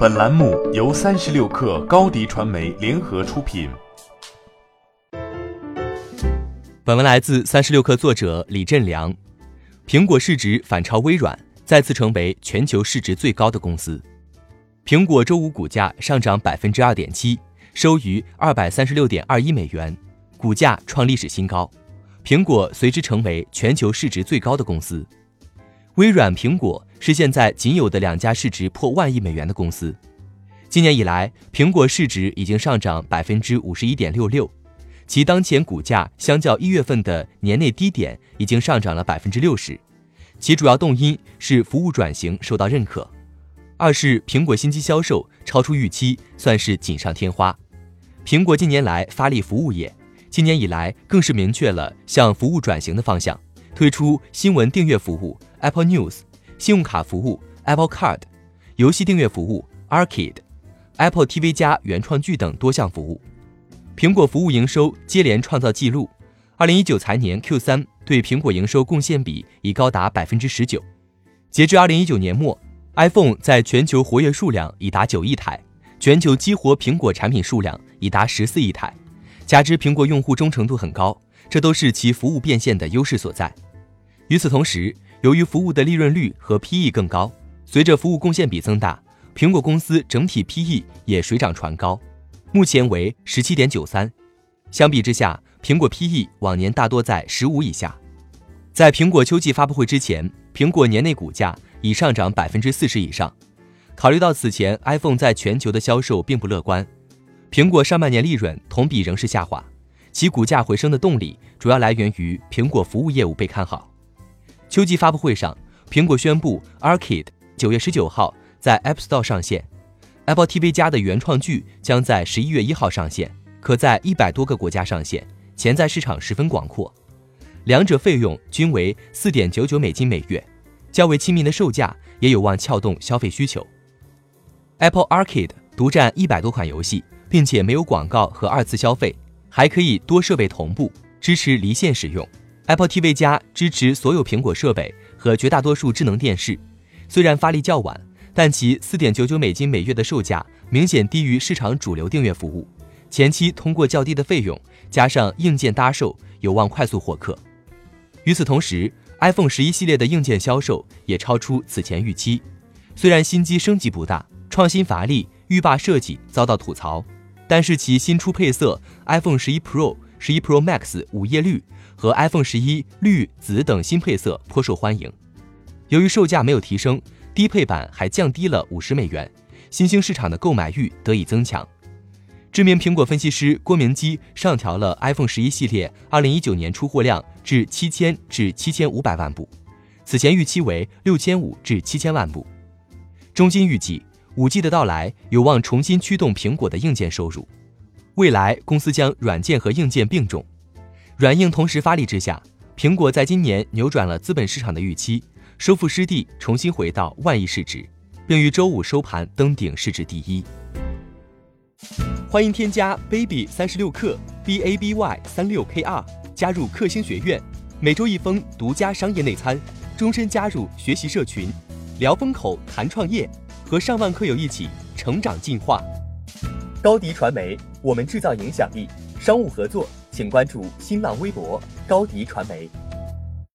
本栏目由三十六氪高低传媒联合出品。本文来自三十六氪作者李振良。苹果市值反超微软，再次成为全球市值最高的公司。苹果周五股价上涨百分之二点七，收于二百三十六点二一美元，股价创历史新高。苹果随之成为全球市值最高的公司。微软、苹果是现在仅有的两家市值破万亿美元的公司。今年以来，苹果市值已经上涨百分之五十一点六六，其当前股价相较一月份的年内低点已经上涨了百分之六十。其主要动因是服务转型受到认可，二是苹果新机销售超出预期，算是锦上添花。苹果近年来发力服务业，今年以来更是明确了向服务转型的方向，推出新闻订阅服务。Apple News、信用卡服务 Apple Card、游戏订阅服务 Arcade、Apple TV 加原创剧等多项服务，苹果服务营收接连创造纪录。二零一九财年 Q 三对苹果营收贡献比已高达百分之十九。截至二零一九年末，iPhone 在全球活跃数量已达九亿台，全球激活苹果产品数量已达十四亿台。加之苹果用户忠诚度很高，这都是其服务变现的优势所在。与此同时，由于服务的利润率和 PE 更高，随着服务贡献比增大，苹果公司整体 PE 也水涨船高，目前为十七点九三。相比之下，苹果 PE 往年大多在十五以下。在苹果秋季发布会之前，苹果年内股价已上涨百分之四十以上。考虑到此前 iPhone 在全球的销售并不乐观，苹果上半年利润同比仍是下滑，其股价回升的动力主要来源于苹果服务业务被看好。秋季发布会上，苹果宣布 Arcade 九月十九号在 App Store 上线，Apple TV 加的原创剧将在十一月一号上线，可在一百多个国家上线，潜在市场十分广阔。两者费用均为四点九九美金每月，较为亲民的售价也有望撬动消费需求。Apple Arcade 独占一百多款游戏，并且没有广告和二次消费，还可以多设备同步，支持离线使用。Apple TV 加支持所有苹果设备和绝大多数智能电视，虽然发力较晚，但其四点九九美金每月的售价明显低于市场主流订阅服务。前期通过较低的费用加上硬件搭售，有望快速获客。与此同时，iPhone 十一系列的硬件销售也超出此前预期。虽然新机升级不大，创新乏力，浴霸设计遭到吐槽，但是其新出配色 iPhone 十一 Pro、十一 Pro Max 午夜绿。和 iPhone 十一绿、紫等新配色颇受欢迎。由于售价没有提升，低配版还降低了五十美元，新兴市场的购买欲得以增强。知名苹果分析师郭明基上调了 iPhone 十一系列二零一九年出货量至七千至七千五百万部，此前预期为六千五至七千万部。中金预计，五 G 的到来有望重新驱动苹果的硬件收入，未来公司将软件和硬件并重。软硬同时发力之下，苹果在今年扭转了资本市场的预期，收复失地，重新回到万亿市值，并于周五收盘登顶市值第一。欢迎添加 baby 三十六克 b a b y 三六 k r 加入克星学院，每周一封独家商业内参，终身加入学习社群，聊风口谈创业，和上万课友一起成长进化。高迪传媒，我们制造影响力，商务合作。请关注新浪微博高迪传媒。